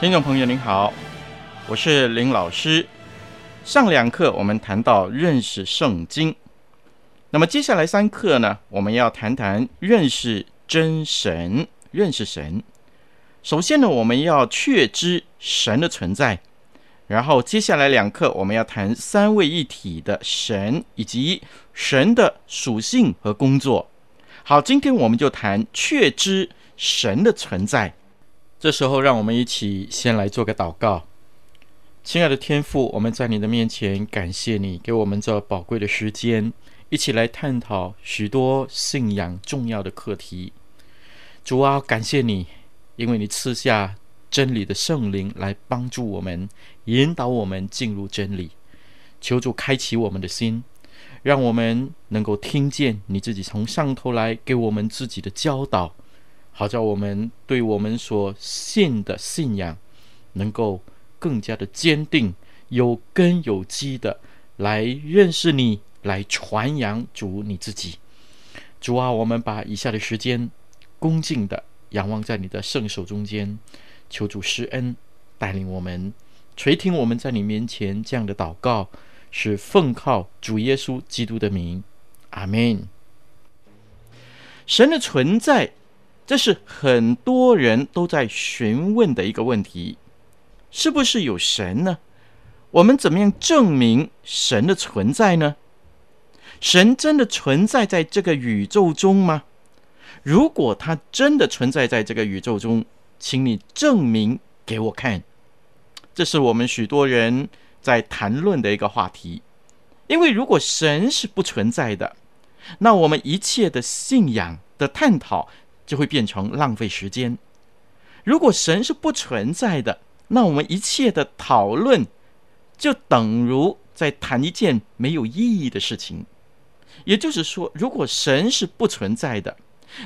听众朋友您好，我是林老师。上两课我们谈到认识圣经，那么接下来三课呢，我们要谈谈认识真神，认识神。首先呢，我们要确知神的存在，然后接下来两课我们要谈三位一体的神以及神的属性和工作。好，今天我们就谈确知神的存在。这时候，让我们一起先来做个祷告。亲爱的天父，我们在你的面前感谢你给我们这宝贵的时间，一起来探讨许多信仰重要的课题。主啊，感谢你，因为你赐下真理的圣灵来帮助我们，引导我们进入真理。求主开启我们的心，让我们能够听见你自己从上头来给我们自己的教导。好叫我们对我们所信的信仰，能够更加的坚定、有根有基的来认识你，来传扬主你自己。主啊，我们把以下的时间恭敬的仰望在你的圣手中间，求主施恩带领我们垂听我们在你面前这样的祷告，是奉靠主耶稣基督的名，阿门。神的存在。这是很多人都在询问的一个问题：是不是有神呢？我们怎么样证明神的存在呢？神真的存在在这个宇宙中吗？如果他真的存在在这个宇宙中，请你证明给我看。这是我们许多人在谈论的一个话题。因为如果神是不存在的，那我们一切的信仰的探讨。就会变成浪费时间。如果神是不存在的，那我们一切的讨论就等如在谈一件没有意义的事情。也就是说，如果神是不存在的，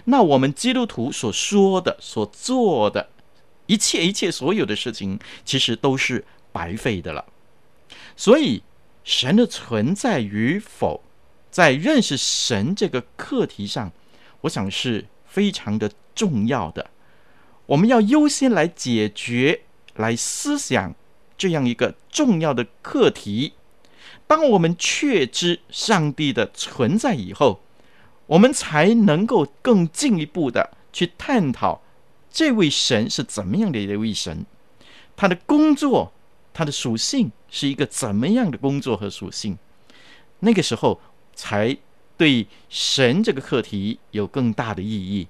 那我们基督徒所说的、所做的一切、一切所有的事情，其实都是白费的了。所以，神的存在与否，在认识神这个课题上，我想是。非常的重要的，我们要优先来解决、来思想这样一个重要的课题。当我们确知上帝的存在以后，我们才能够更进一步的去探讨这位神是怎么样的一位神，他的工作、他的属性是一个怎么样的工作和属性。那个时候才。对神这个课题有更大的意义，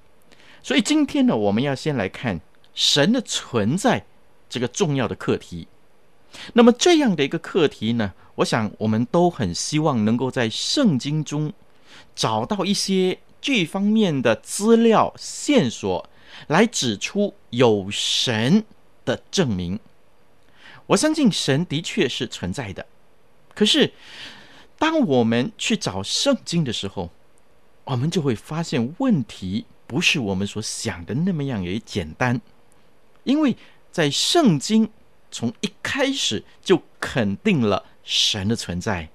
所以今天呢，我们要先来看神的存在这个重要的课题。那么这样的一个课题呢，我想我们都很希望能够在圣经中找到一些这方面的资料线索，来指出有神的证明。我相信神的确是存在的，可是。当我们去找圣经的时候，我们就会发现问题不是我们所想的那么样也简单，因为在圣经从一开始就肯定了神的存在。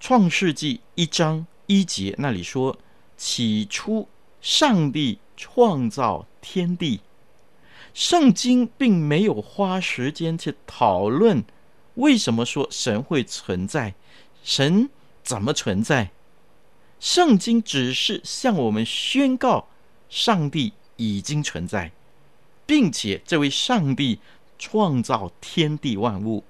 创世纪一章一节那里说：“起初，上帝创造天地。”圣经并没有花时间去讨论为什么说神会存在。神怎么存在？圣经只是向我们宣告，上帝已经存在，并且这位上帝创造天地万物。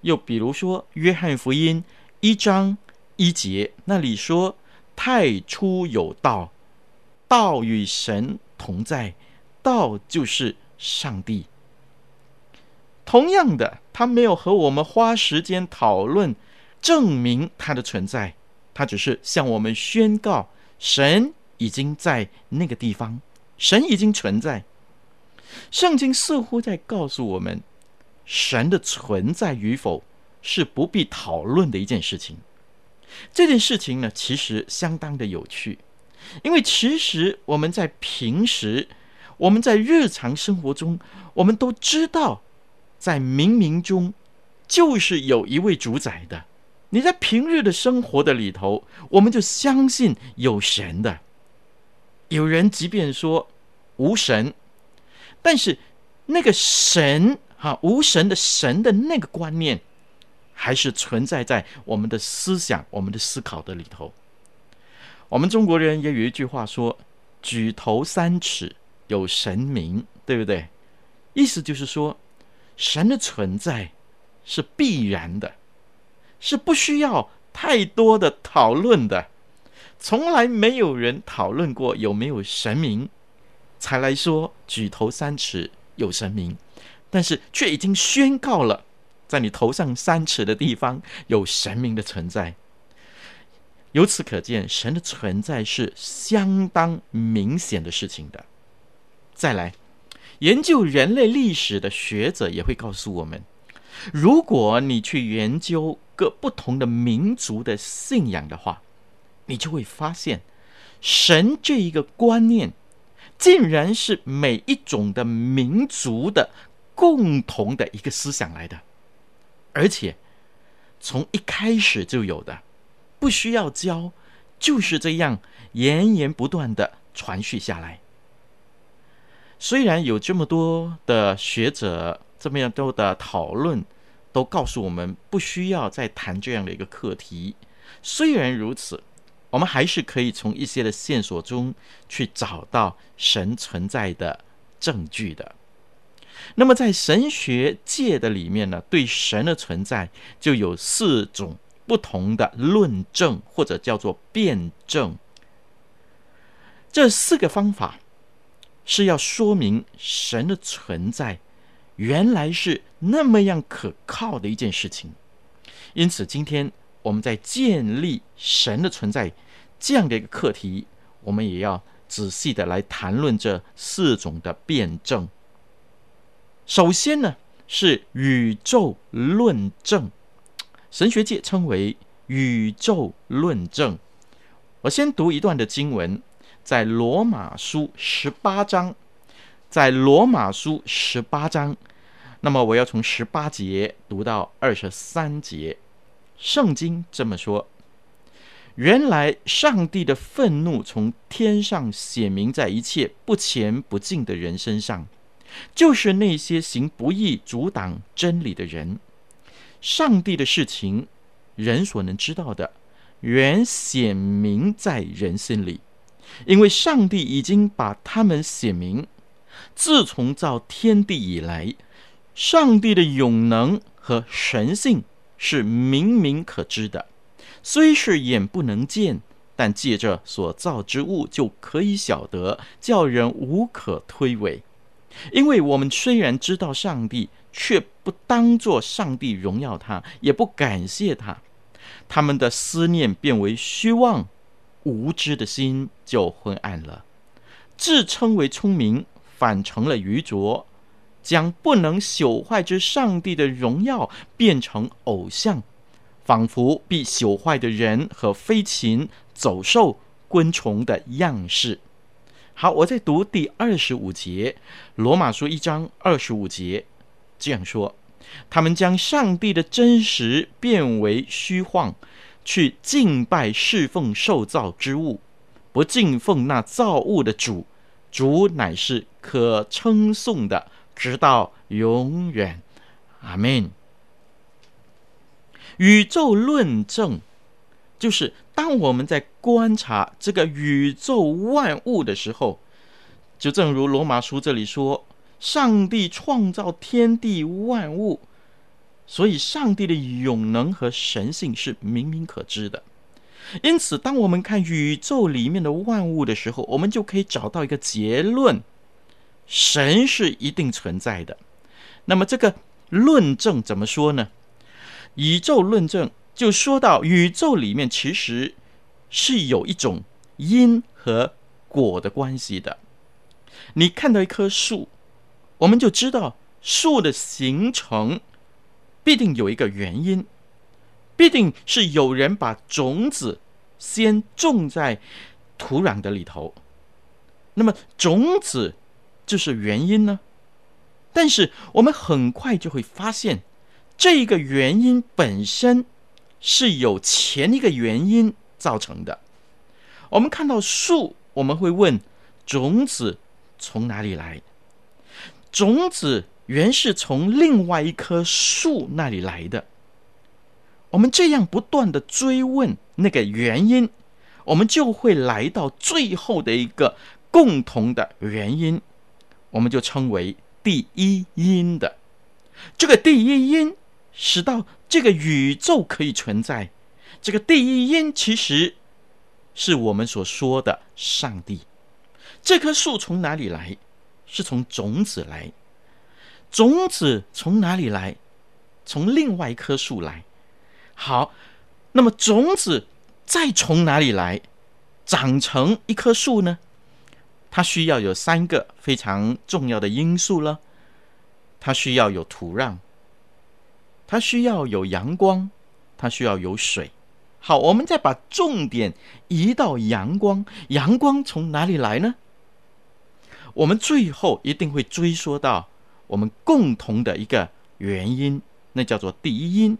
又比如说，《约翰福音》一章一节那里说：“太初有道，道与神同在，道就是上帝。”同样的，他没有和我们花时间讨论证明他的存在，他只是向我们宣告：神已经在那个地方，神已经存在。圣经似乎在告诉我们。神的存在与否是不必讨论的一件事情。这件事情呢，其实相当的有趣，因为其实我们在平时，我们在日常生活中，我们都知道，在冥冥中就是有一位主宰的。你在平日的生活的里头，我们就相信有神的。有人即便说无神，但是那个神。哈，无神的神的那个观念，还是存在在我们的思想、我们的思考的里头。我们中国人也有一句话说：“举头三尺有神明”，对不对？意思就是说，神的存在是必然的，是不需要太多的讨论的。从来没有人讨论过有没有神明，才来说“举头三尺有神明”。但是却已经宣告了，在你头上三尺的地方有神明的存在。由此可见，神的存在是相当明显的事情的。再来，研究人类历史的学者也会告诉我们，如果你去研究各不同的民族的信仰的话，你就会发现，神这一个观念，竟然是每一种的民族的。共同的一个思想来的，而且从一开始就有的，不需要教，就是这样源源不断的传续下来。虽然有这么多的学者这么样多的讨论，都告诉我们不需要再谈这样的一个课题。虽然如此，我们还是可以从一些的线索中去找到神存在的证据的。那么，在神学界的里面呢，对神的存在就有四种不同的论证，或者叫做辩证。这四个方法是要说明神的存在原来是那么样可靠的一件事情。因此，今天我们在建立神的存在这样的一个课题，我们也要仔细的来谈论这四种的辩证。首先呢，是宇宙论证，神学界称为宇宙论证。我先读一段的经文，在罗马书十八章，在罗马书十八章，那么我要从十八节读到二十三节。圣经这么说：原来上帝的愤怒从天上显明在一切不虔不敬的人身上。就是那些行不义、阻挡真理的人。上帝的事情，人所能知道的，原显明在人心里，因为上帝已经把他们显明。自从造天地以来，上帝的永能和神性是明明可知的，虽是眼不能见，但借着所造之物就可以晓得，叫人无可推诿。因为我们虽然知道上帝，却不当作上帝荣耀他，也不感谢他，他们的思念变为虚妄，无知的心就昏暗了。自称为聪明，反成了愚拙，将不能朽坏之上帝的荣耀变成偶像，仿佛必朽坏的人和飞禽走兽、昆虫的样式。好，我再读第二十五节，《罗马书》一章二十五节这样说：他们将上帝的真实变为虚幻，去敬拜侍奉受造之物，不敬奉那造物的主。主乃是可称颂的，直到永远。阿门。宇宙论证。就是当我们在观察这个宇宙万物的时候，就正如罗马书这里说，上帝创造天地万物，所以上帝的永能和神性是明明可知的。因此，当我们看宇宙里面的万物的时候，我们就可以找到一个结论：神是一定存在的。那么，这个论证怎么说呢？宇宙论证就说到，宇宙里面其实是有一种因和果的关系的。你看到一棵树，我们就知道树的形成必定有一个原因，必定是有人把种子先种在土壤的里头，那么种子就是原因呢？但是我们很快就会发现，这一个原因本身是有前一个原因造成的。我们看到树，我们会问种子。从哪里来？种子原是从另外一棵树那里来的。我们这样不断的追问那个原因，我们就会来到最后的一个共同的原因，我们就称为第一因的。这个第一因使到这个宇宙可以存在。这个第一因其实是我们所说的上帝。这棵树从哪里来？是从种子来。种子从哪里来？从另外一棵树来。好，那么种子再从哪里来？长成一棵树呢？它需要有三个非常重要的因素了。它需要有土壤，它需要有阳光，它需要有水。好，我们再把重点移到阳光。阳光从哪里来呢？我们最后一定会追溯到我们共同的一个原因，那叫做第一因。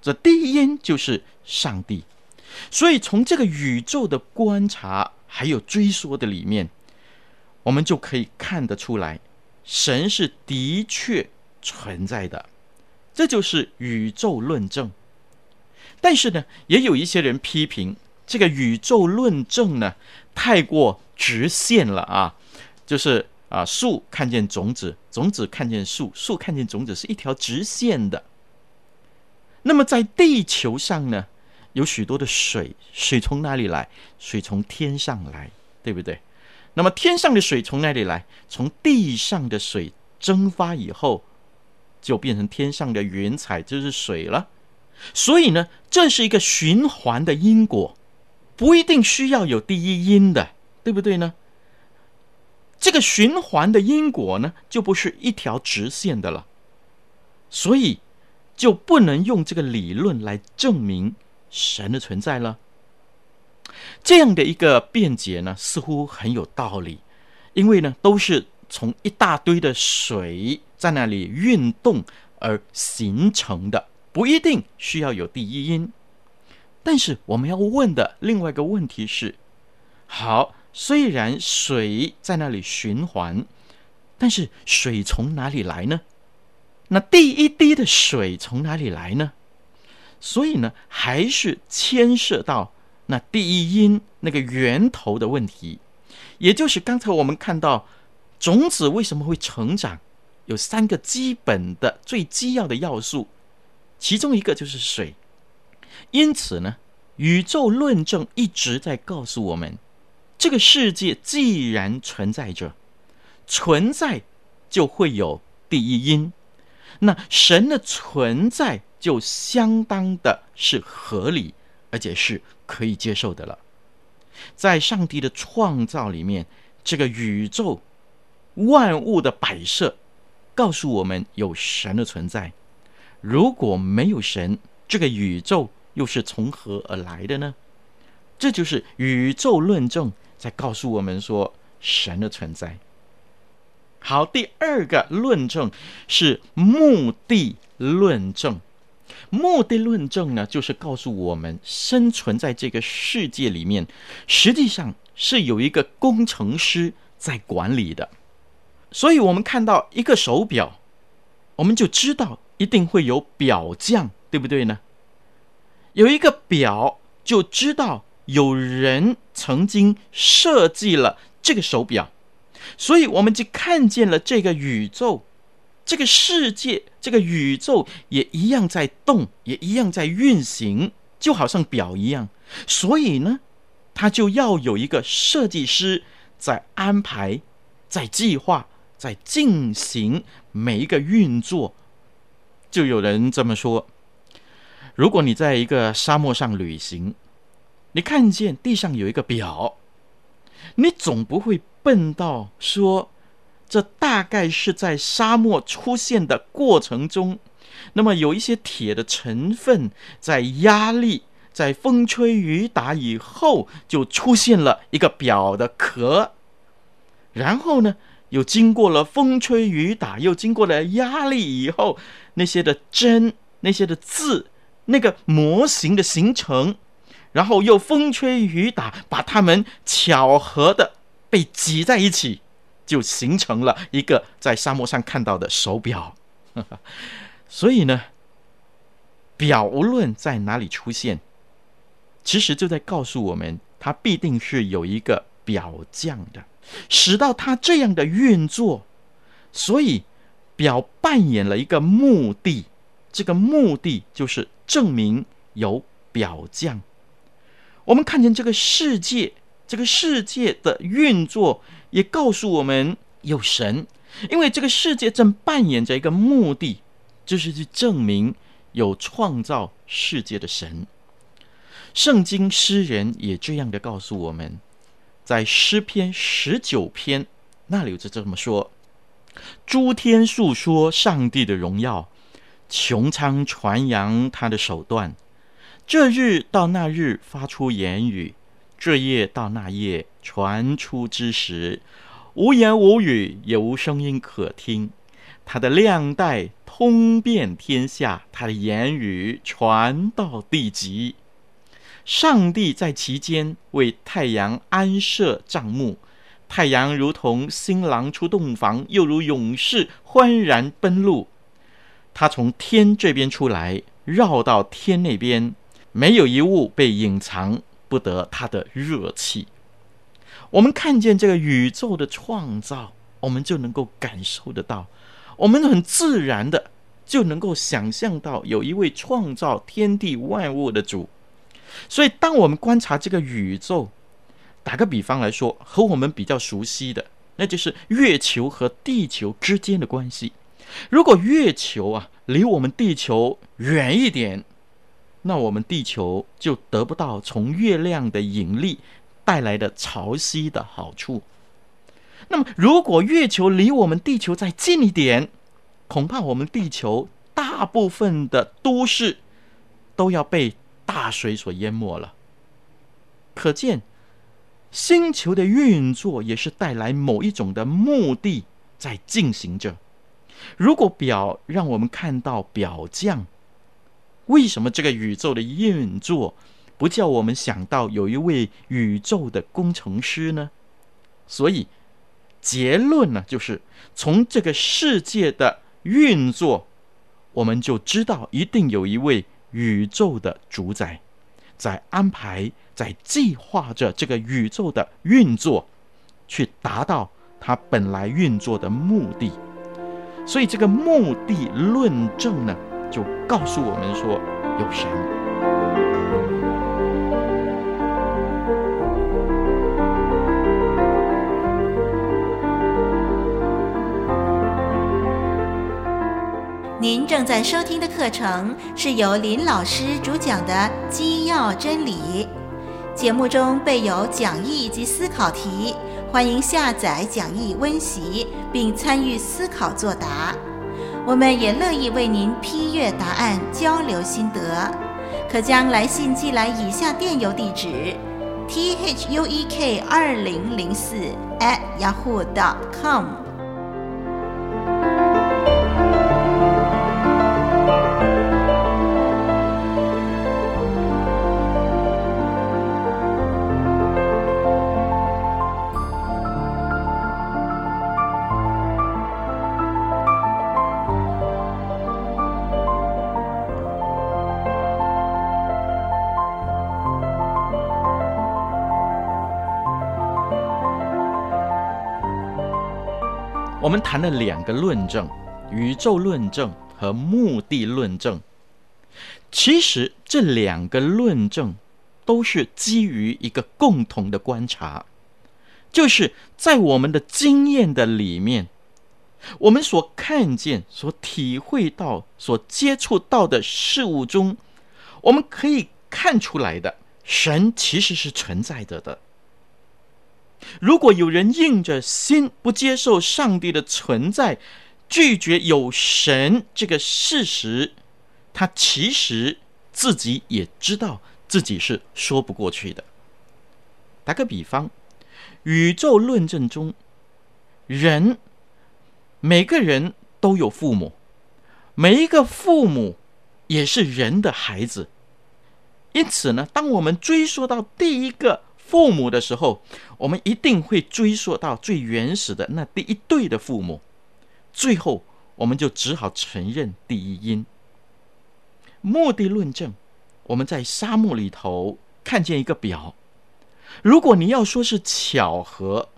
这第一因就是上帝。所以从这个宇宙的观察还有追溯的里面，我们就可以看得出来，神是的确存在的。这就是宇宙论证。但是呢，也有一些人批评这个宇宙论证呢，太过直线了啊。就是啊，树看见种子，种子看见树，树看见种子，是一条直线的。那么在地球上呢，有许多的水，水从哪里来？水从天上来，对不对？那么天上的水从哪里来？从地上的水蒸发以后，就变成天上的云彩，就是水了。所以呢，这是一个循环的因果，不一定需要有第一因的，对不对呢？这个循环的因果呢，就不是一条直线的了，所以就不能用这个理论来证明神的存在了。这样的一个辩解呢，似乎很有道理，因为呢，都是从一大堆的水在那里运动而形成的，不一定需要有第一因。但是我们要问的另外一个问题是：好。虽然水在那里循环，但是水从哪里来呢？那第一滴的水从哪里来呢？所以呢，还是牵涉到那第一因那个源头的问题，也就是刚才我们看到种子为什么会成长，有三个基本的最基要的要素，其中一个就是水。因此呢，宇宙论证一直在告诉我们。这个世界既然存在着，存在就会有第一因，那神的存在就相当的是合理，而且是可以接受的了。在上帝的创造里面，这个宇宙万物的摆设告诉我们有神的存在。如果没有神，这个宇宙又是从何而来的呢？这就是宇宙论证。在告诉我们说神的存在。好，第二个论证是目的论证。目的论证呢，就是告诉我们生存在这个世界里面，实际上是有一个工程师在管理的。所以，我们看到一个手表，我们就知道一定会有表匠，对不对呢？有一个表，就知道。有人曾经设计了这个手表，所以我们就看见了这个宇宙，这个世界，这个宇宙也一样在动，也一样在运行，就好像表一样。所以呢，它就要有一个设计师在安排，在计划，在进行每一个运作。就有人这么说：如果你在一个沙漠上旅行，你看见地上有一个表，你总不会笨到说，这大概是在沙漠出现的过程中，那么有一些铁的成分在压力，在风吹雨打以后，就出现了一个表的壳，然后呢，又经过了风吹雨打，又经过了压力以后，那些的针，那些的字，那个模型的形成，然后又风吹雨打，把它们巧合的被挤在一起，就形成了一个在沙漠上看到的手表。所以呢，表无论在哪里出现，其实就在告诉我们，它必定是有一个表匠的。使到它这样的运作，所以表扮演了一个目的，这个目的就是证明有表匠。我们看见这个世界，这个世界的运作也告诉我们有神，因为这个世界正扮演着一个目的，就是去证明有创造世界的神。圣经诗人也这样的告诉我们。在诗篇十九篇那里就这么说：“诸天述说上帝的荣耀，穹苍传扬他的手段。这日到那日发出言语，这夜到那夜传出之时。无言无语，也无声音可听。他的量带通遍天下，他的言语传到地极。”上帝在其间为太阳安设帐幕，太阳如同新郎出洞房，又如勇士欢然奔路。他从天这边出来，绕到天那边，没有一物被隐藏不得他的热气。我们看见这个宇宙的创造，我们就能够感受得到，我们很自然的就能够想象到有一位创造天地万物的主。所以，当我们观察这个宇宙，打个比方来说，和我们比较熟悉的，那就是月球和地球之间的关系。如果月球啊离我们地球远一点，那我们地球就得不到从月亮的引力带来的潮汐的好处。那么，如果月球离我们地球再近一点，恐怕我们地球大部分的都市都要被。大水所淹没了，可见星球的运作也是带来某一种的目的在进行着。如果表让我们看到表匠，为什么这个宇宙的运作不叫我们想到有一位宇宙的工程师呢？所以结论呢，就是从这个世界的运作，我们就知道一定有一位。宇宙的主宰在安排，在计划着这个宇宙的运作，去达到它本来运作的目的。所以，这个目的论证呢，就告诉我们说，有神。您正在收听的课程是由林老师主讲的《基要真理》，节目中备有讲义及思考题，欢迎下载讲义温习并参与思考作答。我们也乐意为您批阅答案，交流心得。可将来信寄来以下电邮地址 thu ek 二零零四 at yahoo com。我们谈了两个论证：宇宙论证和目的论证。其实这两个论证都是基于一个共同的观察，就是在我们的经验的里面，我们所看见、所体会到、所接触到的事物中，我们可以看出来的，神其实是存在着的。如果有人硬着心不接受上帝的存在，拒绝有神这个事实，他其实自己也知道自己是说不过去的。打个比方，宇宙论证中，人每个人都有父母，每一个父母也是人的孩子。因此呢，当我们追溯到第一个。父母的时候，我们一定会追溯到最原始的那第一对的父母，最后我们就只好承认第一因。目的论证，我们在沙漠里头看见一个表，如果你要说是巧合，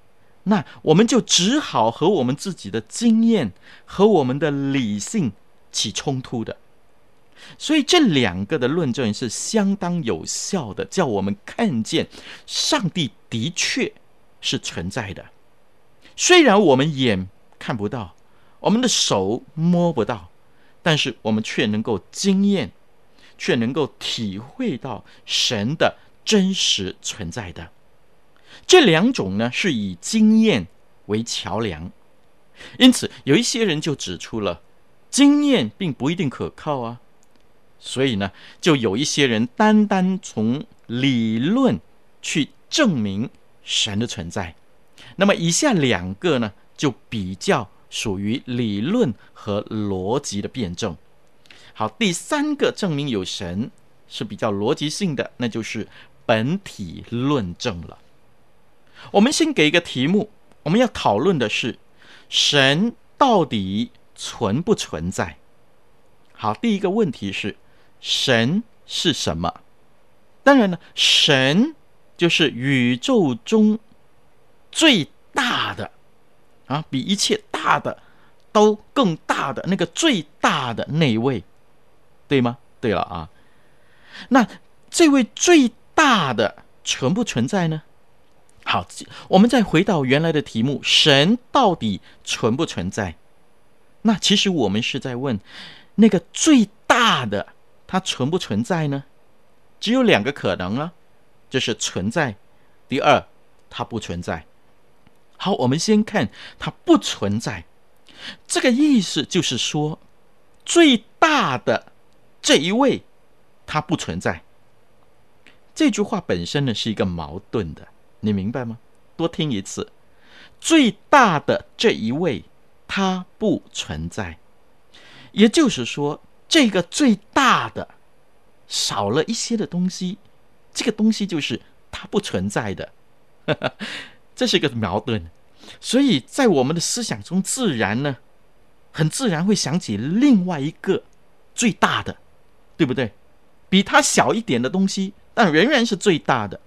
那我们就只好和我们自己的经验和我们的理性起冲突的。所以这两个的论证是相当有效的，叫我们看见上帝的确是存在的。虽然我们眼看不到，我们的手摸不到，但是我们却能够经验，却能够体会到神的真实存在的。这两种呢，是以经验为桥梁，因此有一些人就指出了，经验并不一定可靠啊。所以呢，就有一些人单单从理论去证明神的存在。那么以下两个呢，就比较属于理论和逻辑的辩证。好，第三个证明有神是比较逻辑性的，那就是本体论证了。我们先给一个题目，我们要讨论的是神到底存不存在？好，第一个问题是。神是什么？当然了，神就是宇宙中最大的啊，比一切大的都更大的那个最大的那一位，对吗？对了啊，那这位最大的存不存在呢？好，我们再回到原来的题目：神到底存不存在？那其实我们是在问那个最大的。它存不存在呢？只有两个可能啊，就是存在。第二，它不存在。好，我们先看它不存在。这个意思就是说，最大的这一位，它不存在。这句话本身呢是一个矛盾的，你明白吗？多听一次，最大的这一位，它不存在。也就是说。这个最大的少了一些的东西，这个东西就是它不存在的，这是一个矛盾。所以在我们的思想中，自然呢，很自然会想起另外一个最大的，对不对？比它小一点的东西，但仍然是最大的。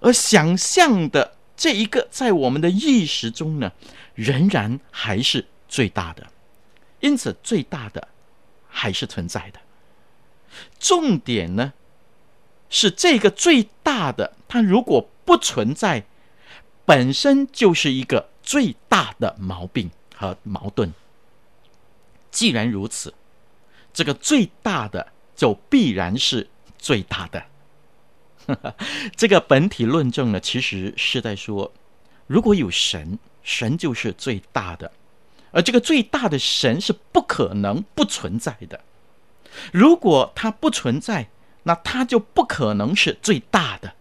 而想象的这一个，在我们的意识中呢，仍然还是最大的。因此，最大的。还是存在的。重点呢，是这个最大的，它如果不存在，本身就是一个最大的毛病和矛盾。既然如此，这个最大的就必然是最大的。这个本体论证呢，其实是在说，如果有神，神就是最大的。而这个最大的神是不可能不存在的。如果它不存在，那它就不可能是最大的。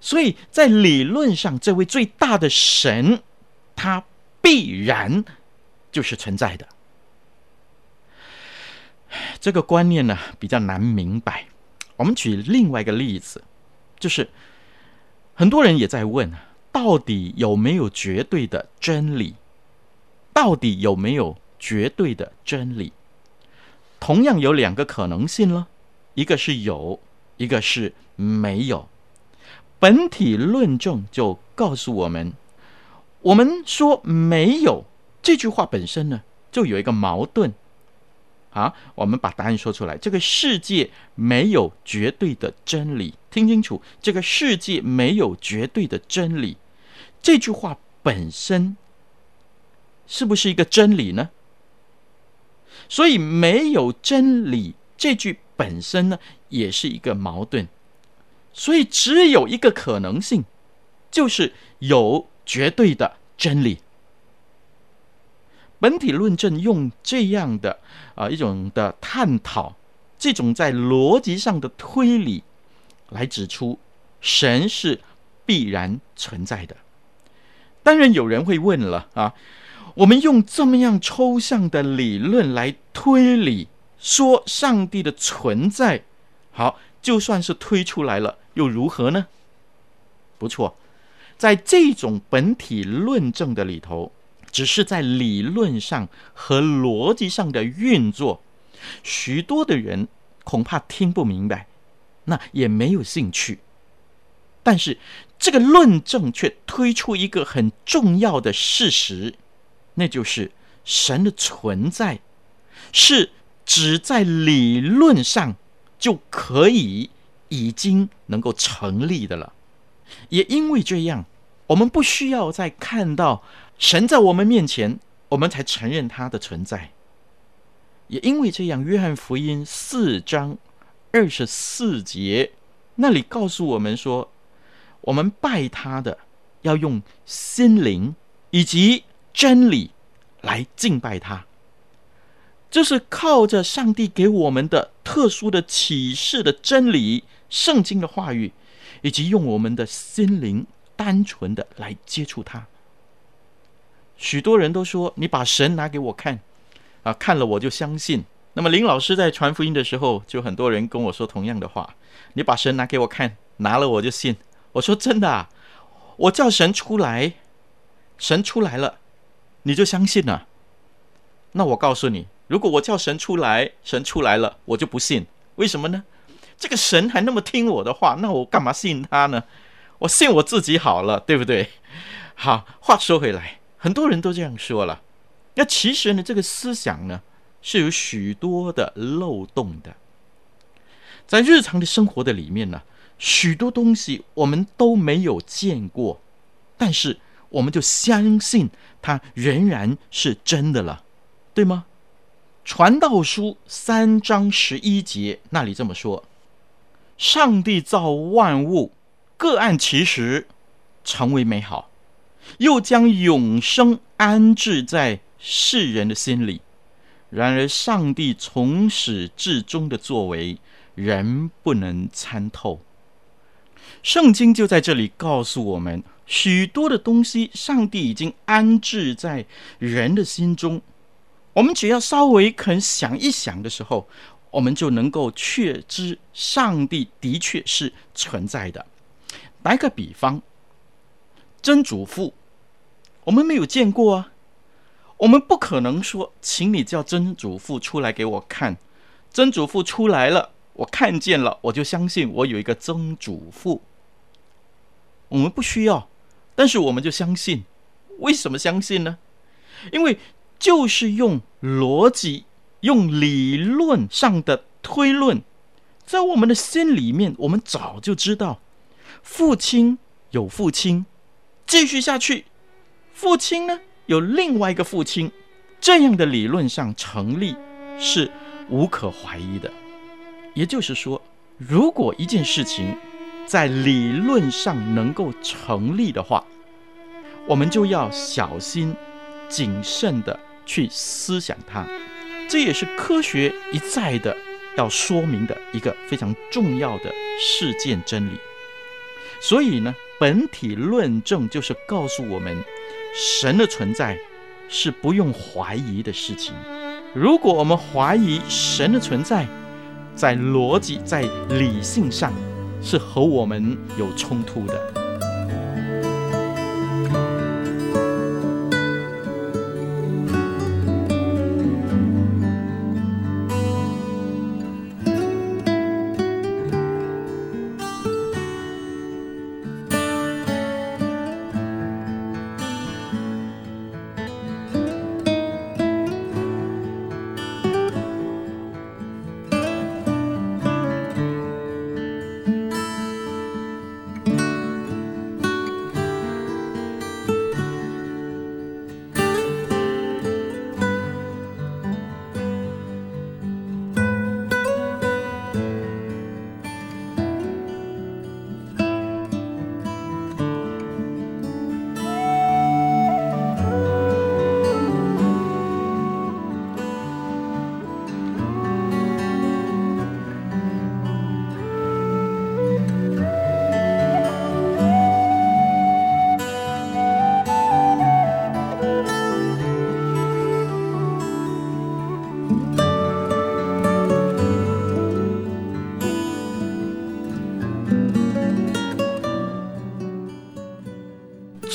所以在理论上，这位最大的神，他必然就是存在的。这个观念呢，比较难明白。我们举另外一个例子，就是很多人也在问：到底有没有绝对的真理？到底有没有绝对的真理？同样有两个可能性了，一个是有，一个是没有。本体论证就告诉我们，我们说没有这句话本身呢，就有一个矛盾。好，我们把答案说出来。这个世界没有绝对的真理，听清楚，这个世界没有绝对的真理。这句话本身是不是一个真理呢？所以没有真理，这句本身呢，也是一个矛盾。所以只有一个可能性，就是有绝对的真理。本体论证用这样的啊、一种的探讨，这种在逻辑上的推理，来指出神是必然存在的。当然有人会问了啊，我们用这么样抽象的理论来推理，说上帝的存在，好，就算是推出来了，又如何呢？不错，在这种本体论证的里头。只是在理论上和逻辑上的运作，许多的人恐怕听不明白，那也没有兴趣。但是这个论证却推出一个很重要的事实，那就是神的存在是只在理论上就可以已经能够成立的了。也因为这样，我们不需要再看到。神在我们面前，我们才承认他的存在。也因为这样，《约翰福音》四章二十四节那里告诉我们说，我们拜他的要用心灵以及真理来敬拜他。这是靠着上帝给我们的特殊的启示的真理、圣经的话语，以及用我们的心灵单纯的来接触他。许多人都说：“你把神拿给我看，啊，看了我就相信。”那么林老师在传福音的时候，就很多人跟我说同样的话：“你把神拿给我看，拿了我就信。”我说：“真的啊，我叫神出来，神出来了，你就相信了。”那我告诉你，如果我叫神出来，神出来了，我就不信。为什么呢？这个神还那么听我的话，那我干嘛信他呢？我信我自己好了，对不对？好，话说回来。很多人都这样说了，那其实呢，这个思想呢是有许多的漏洞的。在日常的生活的里面呢，许多东西我们都没有见过，但是我们就相信它仍然是真的了，对吗？传道书三章十一节那里这么说：上帝造万物，各按其时，成为美好。又将永生安置在世人的心里。然而，上帝从始至终的作为，人不能参透。圣经就在这里告诉我们，许多的东西，上帝已经安置在人的心中。我们只要稍微肯想一想的时候，我们就能够确知上帝的确是存在的。打个比方。曾祖父，我们没有见过啊，我们不可能说，请你叫曾祖父出来给我看。曾祖父出来了，我看见了，我就相信我有一个曾祖父。我们不需要，但是我们就相信。为什么相信呢？因为就是用逻辑、用理论上的推论，在我们的心里面，我们早就知道，父亲有父亲。继续下去，父亲呢，有另外一个父亲，这样的理论上成立是无可怀疑的。也就是说，如果一件事情在理论上能够成立的话，我们就要小心谨慎的去思想它。这也是科学一再的要说明的一个非常重要的事件真理。所以呢，本体论证就是告诉我们，神的存在是不用怀疑的事情。如果我们怀疑神的存在，在逻辑、在理性上是和我们有冲突的。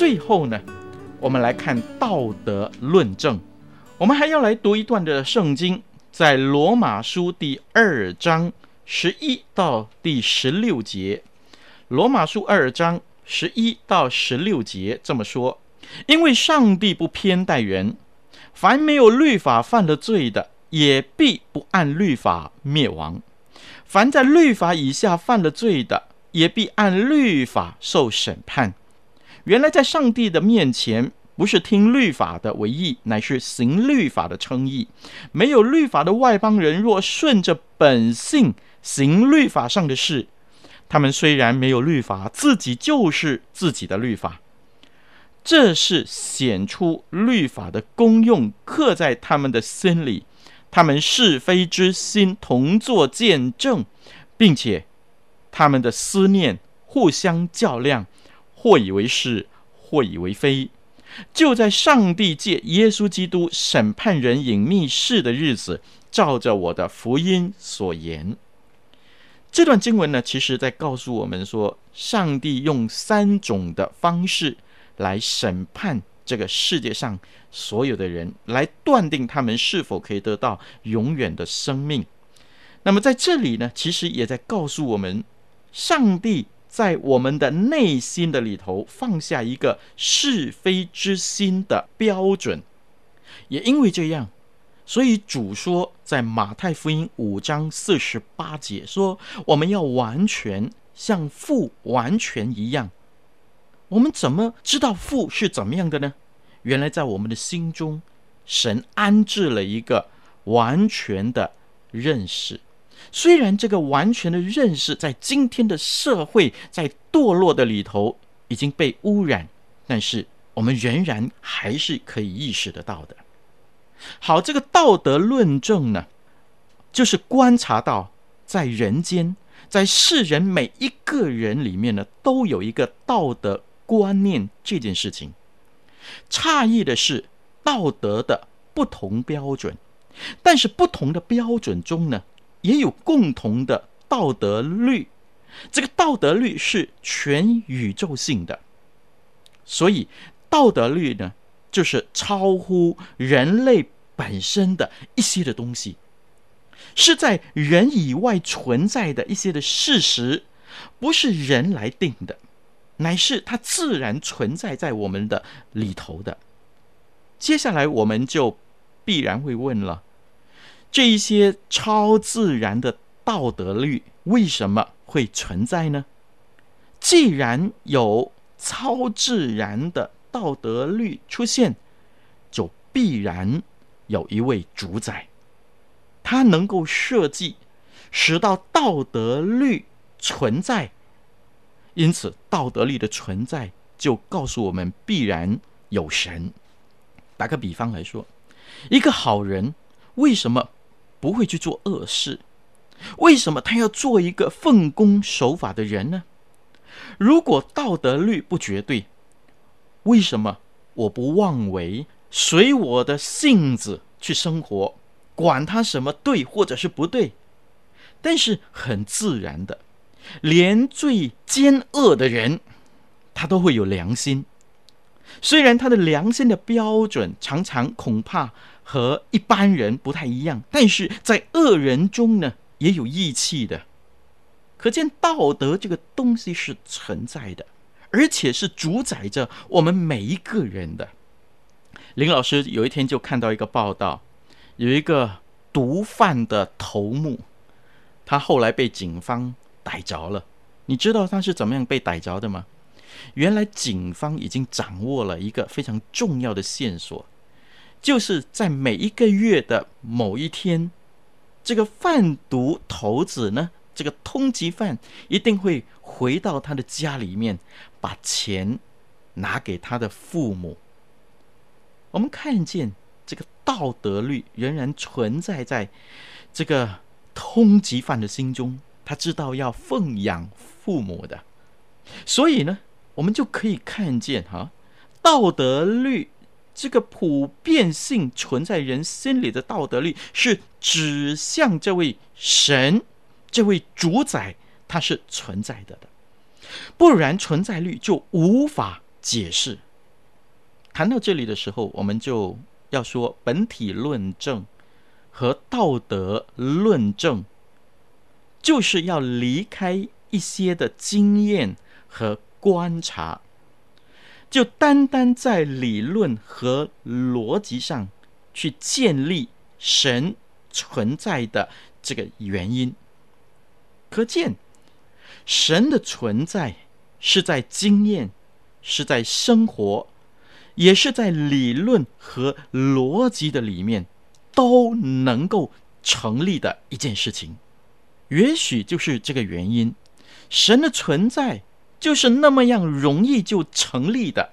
最后呢，我们来看道德论证。我们还要来读一段的圣经，在罗马书第二章十一到第十六节。罗马书二章十一到十六节这么说：因为上帝不偏待人，凡没有律法犯了罪的，也必不按律法灭亡；凡在律法以下犯了罪的，也必按律法受审判。原来在上帝的面前，不是听律法的为义，乃是行律法的称义。没有律法的外邦人，若顺着本性行律法上的事，他们虽然没有律法，自己就是自己的律法。这是显出律法的功用，刻在他们的心里。他们是非之心同作见证，并且他们的思念互相较量，或以为是，或以为非。就在上帝借耶稣基督审判人隐秘事的日子，照着我的福音所言，这段经文呢，其实在告诉我们说，上帝用三种的方式来审判这个世界上所有的人，来断定他们是否可以得到永远的生命。那么在这里呢，其实也在告诉我们，上帝。在我们的内心的里头放下一个是非之心的标准，也因为这样，所以主说在马太福音五章四十八节说，我们要完全像父完全一样。我们怎么知道父是怎么样的呢？原来在我们的心中，神安置了一个完全的认识。虽然这个完全的认识在今天的社会，在堕落的里头已经被污染，但是我们仍然还是可以意识得到的。好，这个道德论证呢，就是观察到在人间，在世人每一个人里面呢，都有一个道德观念这件事情。诧异的是，道德的不同标准，但是不同的标准中呢，也有共同的道德律，这个道德律是全宇宙性的，所以道德律呢，就是超乎人类本身的一些的东西，是在人以外存在的一些的事实，不是人来定的，乃是它自然存在在我们的里头的。接下来我们就必然会问了。这一些超自然的道德律为什么会存在呢？既然有超自然的道德律出现，就必然有一位主宰，他能够设计，使到道德律存在。因此，道德律的存在就告诉我们，必然有神。打个比方来说，一个好人为什么不会去做恶事，为什么他要做一个奉公守法的人呢？如果道德律不绝对，为什么我不妄为，随我的性子去生活，管他什么对或者是不对？但是很自然的，连最奸恶的人，他都会有良心，虽然他的良心的标准常常恐怕。和一般人不太一样，但是在恶人中呢，也有义气的。可见道德这个东西是存在的，而且是主宰着我们每一个人的。林老师有一天就看到一个报道，有一个毒贩的头目，他后来被警方逮着了。你知道他是怎么样被逮着的吗？原来警方已经掌握了一个非常重要的线索。就是在每一个月的某一天，这个贩毒头子呢，这个通缉犯一定会回到他的家里面，把钱拿给他的父母。我们看见这个道德律仍然存在在这个通缉犯的心中，他知道要奉养父母的，所以呢，我们就可以看见哈、道德律。这个普遍性存在人心里的道德律，是指向这位神，这位主宰，他是存在的的，不然存在律就无法解释，谈到这里的时候，我们就要说本体论证和道德论证，就是要离开一些的经验和观察，就单单在理论和逻辑上去建立神存在的这个原因。可见，神的存在是在经验，是在生活，也是在理论和逻辑的里面都能够成立的一件事情。也许就是这个原因，神的存在就是那么样容易就成立的。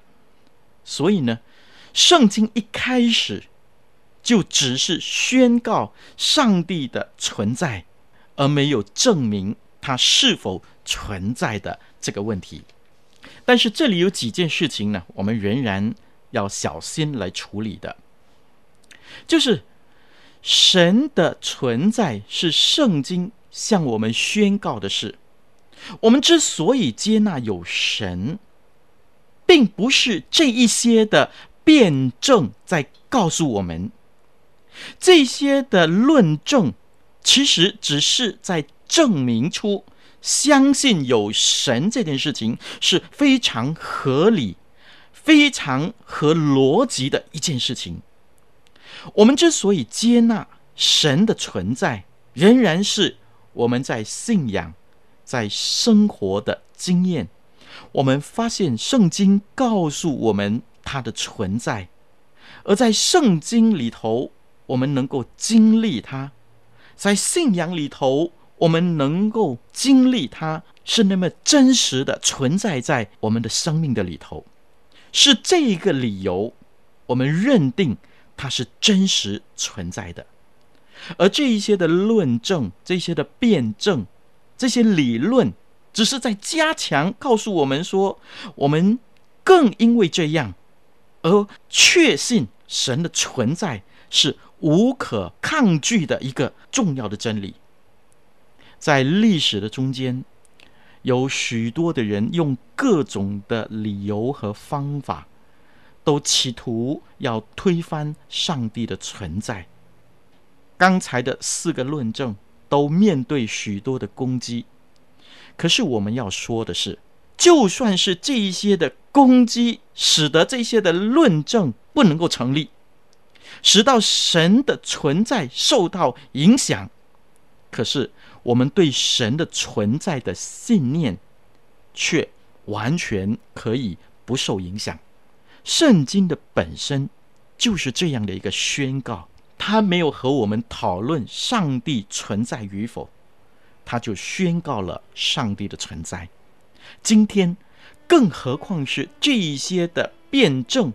所以呢，圣经一开始就只是宣告上帝的存在。而没有证明它是否存在的这个问题，但是这里有几件事情呢，我们仍然要小心来处理的，就是神的存在是圣经向我们宣告的事。我们之所以接纳有神，并不是这一些的辩证在告诉我们这些的论证。其实只是在证明出相信有神这件事情是非常合理、非常合逻辑的一件事情。我们之所以接纳神的存在，仍然是我们在信仰、在生活的经验。我们发现圣经告诉我们它的存在，而在圣经里头，我们能够经历它。在信仰里头，我们能够经历它，是那么真实的存在在我们的生命的里头，是这一个理由，我们认定它是真实存在的。而这一些的论证、这些的辩证、这些理论，只是在加强告诉我们说，我们更因为这样而确信神的存在是。无可抗拒的一个重要的真理，在历史的中间，有许多的人用各种的理由和方法，都企图要推翻上帝的存在。刚才的四个论证都面对许多的攻击，可是我们要说的是，就算是这一些的攻击，使得这些的论证不能够成立。使到神的存在受到影响，可是我们对神的存在的信念却完全可以不受影响。圣经的本身就是这样的一个宣告，他没有和我们讨论上帝存在与否，他就宣告了上帝的存在。今天，更何况是这一些的辩证。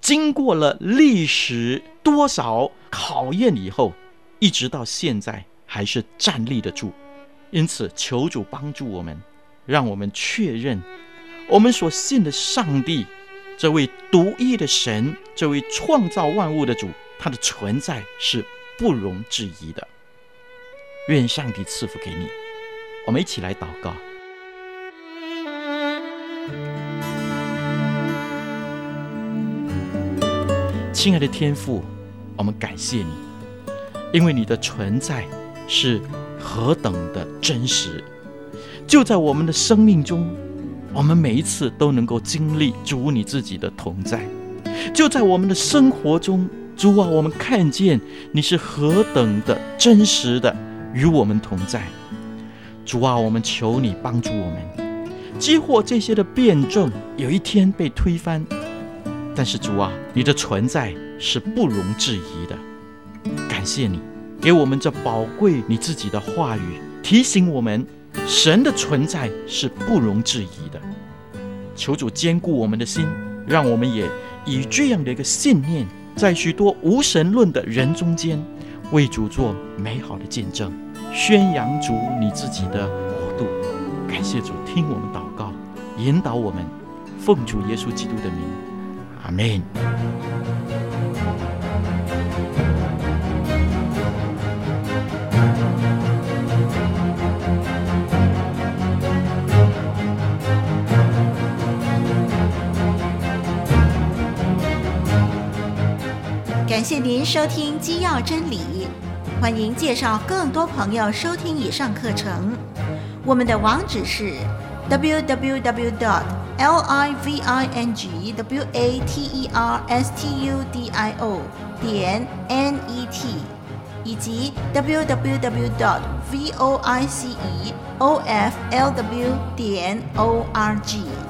经过了历史多少考验以后，一直到现在还是站立得住。因此，求主帮助我们，让我们确认我们所信的上帝，这位独一的神，这位创造万物的主，他的存在是不容置疑的。愿上帝赐福给你。我们一起来祷告。亲爱的天父，我们感谢你，因为你的存在是何等的真实。就在我们的生命中，我们每一次都能够经历主你自己的同在。就在我们的生活中，主啊，我们看见你是何等的真实的与我们同在。主啊，我们求你帮助我们，激活这些的辩证有一天被推翻。但是主啊，你的存在是不容置疑的。感谢你给我们这宝贵你自己的话语，提醒我们神的存在是不容置疑的。求主坚固我们的心，让我们也以这样的一个信念，在许多无神论的人中间，为主做美好的见证，宣扬主你自己的国度。感谢主听我们祷告，引导我们，奉主耶稣基督的名。阿门。谢您收听《基要真理》，欢迎介绍更多朋友收听以上课程。我们的网址是 www.dot.livingwaterstudio 点 net，以及 www.dot.voiceoflw 点 org。